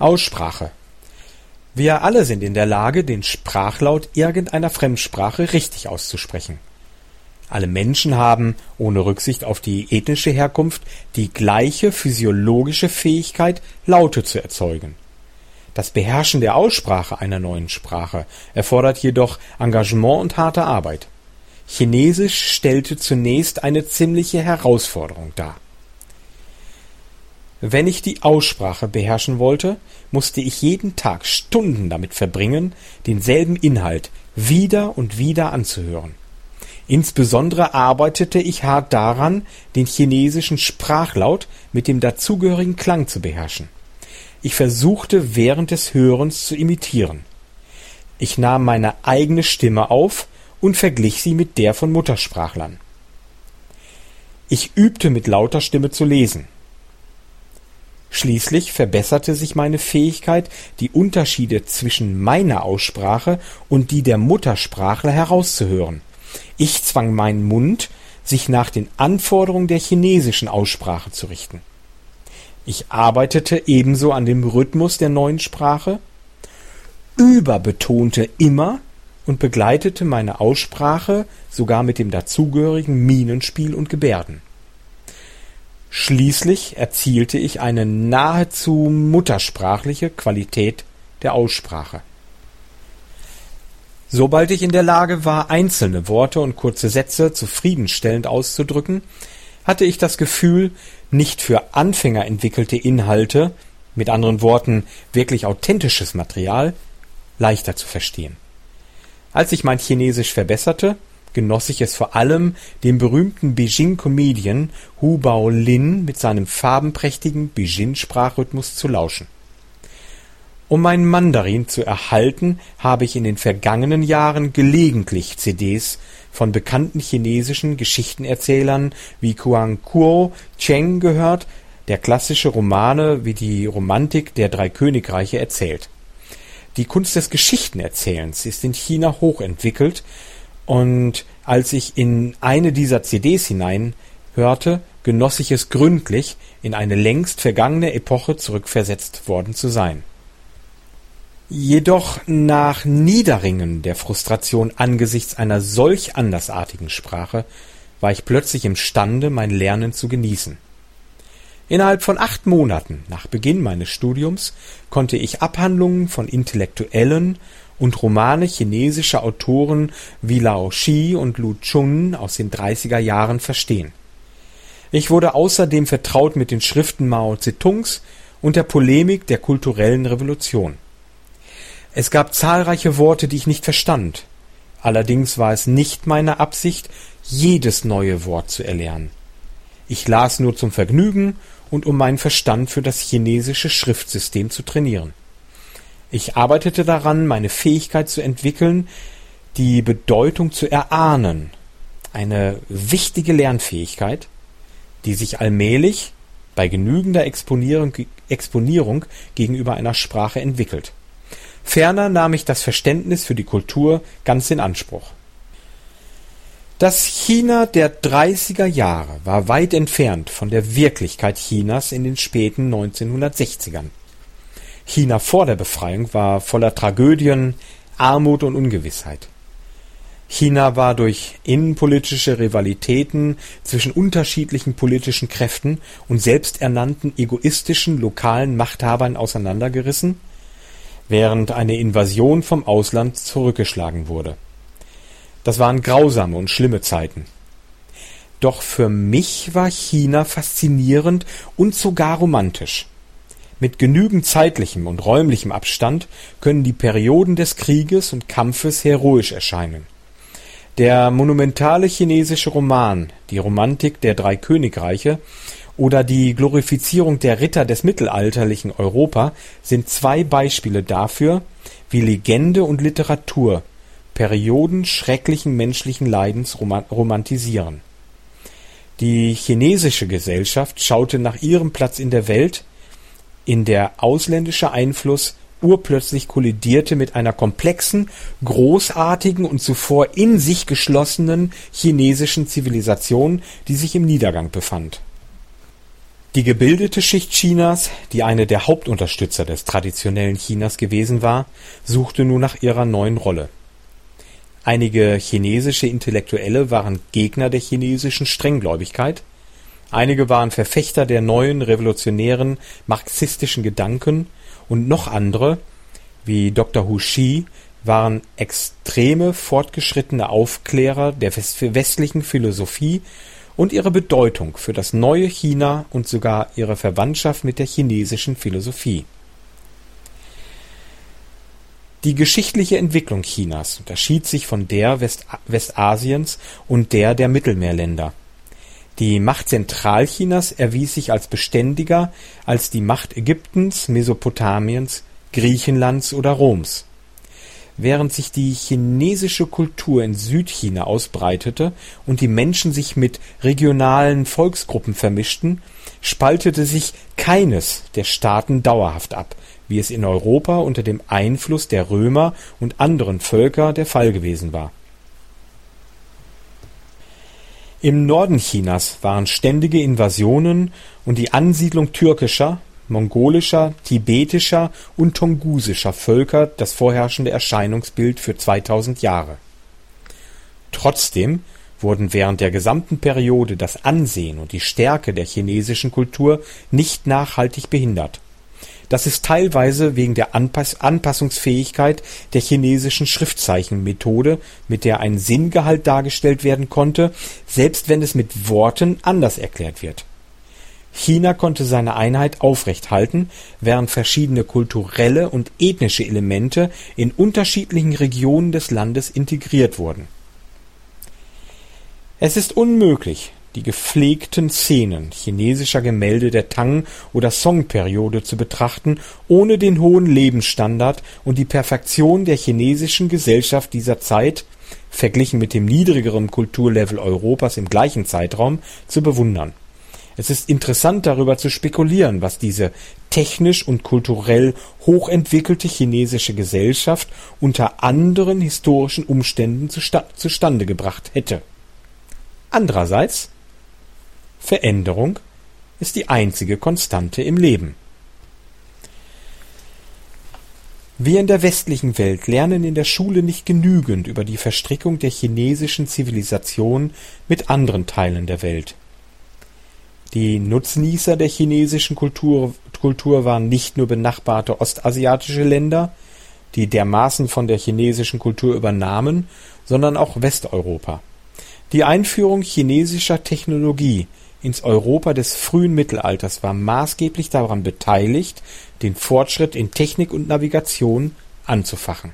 Aussprache. Wir alle sind in der Lage, den Sprachlaut irgendeiner Fremdsprache richtig auszusprechen. Alle Menschen haben, ohne Rücksicht auf die ethnische Herkunft, die gleiche physiologische Fähigkeit, Laute zu erzeugen. Das Beherrschen der Aussprache einer neuen Sprache erfordert jedoch Engagement und harte Arbeit. Chinesisch stellte zunächst eine ziemliche Herausforderung dar. Wenn ich die Aussprache beherrschen wollte, musste ich jeden Tag Stunden damit verbringen, denselben Inhalt wieder und wieder anzuhören. Insbesondere arbeitete ich hart daran, den chinesischen Sprachlaut mit dem dazugehörigen Klang zu beherrschen. Ich versuchte während des Hörens zu imitieren. Ich nahm meine eigene Stimme auf und verglich sie mit der von Muttersprachlern. Ich übte mit lauter Stimme zu lesen. Schließlich verbesserte sich meine Fähigkeit, die Unterschiede zwischen meiner Aussprache und die der Muttersprachler herauszuhören. Ich zwang meinen Mund, sich nach den Anforderungen der chinesischen Aussprache zu richten. Ich arbeitete ebenso an dem Rhythmus der neuen Sprache, überbetonte immer und begleitete meine Aussprache sogar mit dem dazugehörigen Minenspiel und Gebärden. Schließlich erzielte ich eine nahezu muttersprachliche Qualität der Aussprache. Sobald ich in der Lage war, einzelne Worte und kurze Sätze zufriedenstellend auszudrücken, hatte ich das Gefühl, nicht für Anfänger entwickelte Inhalte, mit anderen Worten wirklich authentisches Material, leichter zu verstehen. Als ich mein Chinesisch verbesserte, genoss ich es vor allem, dem berühmten Beijing-Comedian Hu Baolin mit seinem farbenprächtigen Beijing-Sprachrhythmus zu lauschen. Um mein Mandarin zu erhalten, habe ich in den vergangenen Jahren gelegentlich CDs von bekannten chinesischen Geschichtenerzählern wie Kuang Kuo Cheng gehört, der klassische Romane wie die Romantik der drei Königreiche erzählt. Die Kunst des Geschichtenerzählens ist in China hochentwickelt und als ich in eine dieser CDs hineinhörte, genoss ich es gründlich, in eine längst vergangene Epoche zurückversetzt worden zu sein. Jedoch nach Niederringen der Frustration angesichts einer solch andersartigen Sprache war ich plötzlich imstande, mein Lernen zu genießen. Innerhalb von acht Monaten nach Beginn meines Studiums konnte ich Abhandlungen von Intellektuellen und Romane chinesischer Autoren wie Lao Shi und Lu Chun aus den 30er Jahren verstehen. Ich wurde außerdem vertraut mit den Schriften Mao Zedongs und der Polemik der kulturellen Revolution. Es gab zahlreiche Worte, die ich nicht verstand. Allerdings war es nicht meine Absicht, jedes neue Wort zu erlernen. Ich las nur zum Vergnügen und um meinen Verstand für das chinesische Schriftsystem zu trainieren. Ich arbeitete daran, meine Fähigkeit zu entwickeln, die Bedeutung zu erahnen, eine wichtige Lernfähigkeit, die sich allmählich bei genügender Exponierung, Exponierung gegenüber einer Sprache entwickelt. Ferner nahm ich das Verständnis für die Kultur ganz in Anspruch. Das China der 30er Jahre war weit entfernt von der Wirklichkeit Chinas in den späten 1960ern. China vor der Befreiung war voller Tragödien, Armut und Ungewissheit. China war durch innenpolitische Rivalitäten zwischen unterschiedlichen politischen Kräften und selbsternannten egoistischen lokalen Machthabern auseinandergerissen, während eine Invasion vom Ausland zurückgeschlagen wurde. Das waren grausame und schlimme Zeiten. Doch für mich war China faszinierend und sogar romantisch. Mit genügend zeitlichem und räumlichem Abstand können die Perioden des Krieges und Kampfes heroisch erscheinen. Der monumentale chinesische Roman Die Romantik der drei Königreiche oder die Glorifizierung der Ritter des mittelalterlichen Europa sind zwei Beispiele dafür, wie Legende und Literatur Perioden schrecklichen menschlichen Leidens romantisieren. Die chinesische Gesellschaft schaute nach ihrem Platz in der Welt in der ausländischer Einfluss urplötzlich kollidierte mit einer komplexen, großartigen und zuvor in sich geschlossenen chinesischen Zivilisation, die sich im Niedergang befand. Die gebildete Schicht Chinas, die eine der Hauptunterstützer des traditionellen Chinas gewesen war, suchte nun nach ihrer neuen Rolle. Einige chinesische Intellektuelle waren Gegner der chinesischen Strenggläubigkeit, einige waren Verfechter der neuen revolutionären marxistischen Gedanken und noch andere, wie Dr. Hu Shi, waren extreme fortgeschrittene Aufklärer der westlichen Philosophie und ihre Bedeutung für das neue China und sogar ihre Verwandtschaft mit der chinesischen Philosophie. Die geschichtliche Entwicklung Chinas unterschied sich von der West Westasiens und der der Mittelmeerländer. Die Macht Zentralchinas erwies sich als beständiger als die Macht Ägyptens, Mesopotamiens, Griechenlands oder Roms Während sich die chinesische Kultur in Südchina ausbreitete und die Menschen sich mit regionalen Volksgruppen vermischten, spaltete sich keines der Staaten dauerhaft ab, wie es in Europa unter dem Einfluss der Römer und anderen Völker der Fall gewesen war. Im Norden Chinas waren ständige Invasionen und die Ansiedlung türkischer mongolischer, tibetischer und tongusischer Völker das vorherrschende Erscheinungsbild für 2000 Jahre. Trotzdem wurden während der gesamten Periode das Ansehen und die Stärke der chinesischen Kultur nicht nachhaltig behindert. Das ist teilweise wegen der Anpass Anpassungsfähigkeit der chinesischen Schriftzeichenmethode, mit der ein Sinngehalt dargestellt werden konnte, selbst wenn es mit Worten anders erklärt wird China konnte seine Einheit aufrechthalten, während verschiedene kulturelle und ethnische Elemente in unterschiedlichen Regionen des Landes integriert wurden. Es ist unmöglich, die gepflegten Szenen chinesischer Gemälde der Tang oder Song-Periode zu betrachten, ohne den hohen Lebensstandard und die Perfektion der chinesischen Gesellschaft dieser Zeit, verglichen mit dem niedrigeren Kulturlevel Europas im gleichen Zeitraum, zu bewundern es ist interessant darüber zu spekulieren, was diese technisch und kulturell hochentwickelte chinesische Gesellschaft unter anderen historischen Umständen zustande gebracht hätte. Andererseits Veränderung ist die einzige Konstante im Leben. Wir in der westlichen Welt lernen in der Schule nicht genügend über die Verstrickung der chinesischen Zivilisation mit anderen Teilen der Welt. Die Nutznießer der chinesischen Kultur, Kultur waren nicht nur benachbarte ostasiatische Länder, die dermaßen von der chinesischen Kultur übernahmen, sondern auch Westeuropa. Die Einführung chinesischer Technologie ins Europa des frühen Mittelalters war maßgeblich daran beteiligt, den Fortschritt in Technik und Navigation anzufachen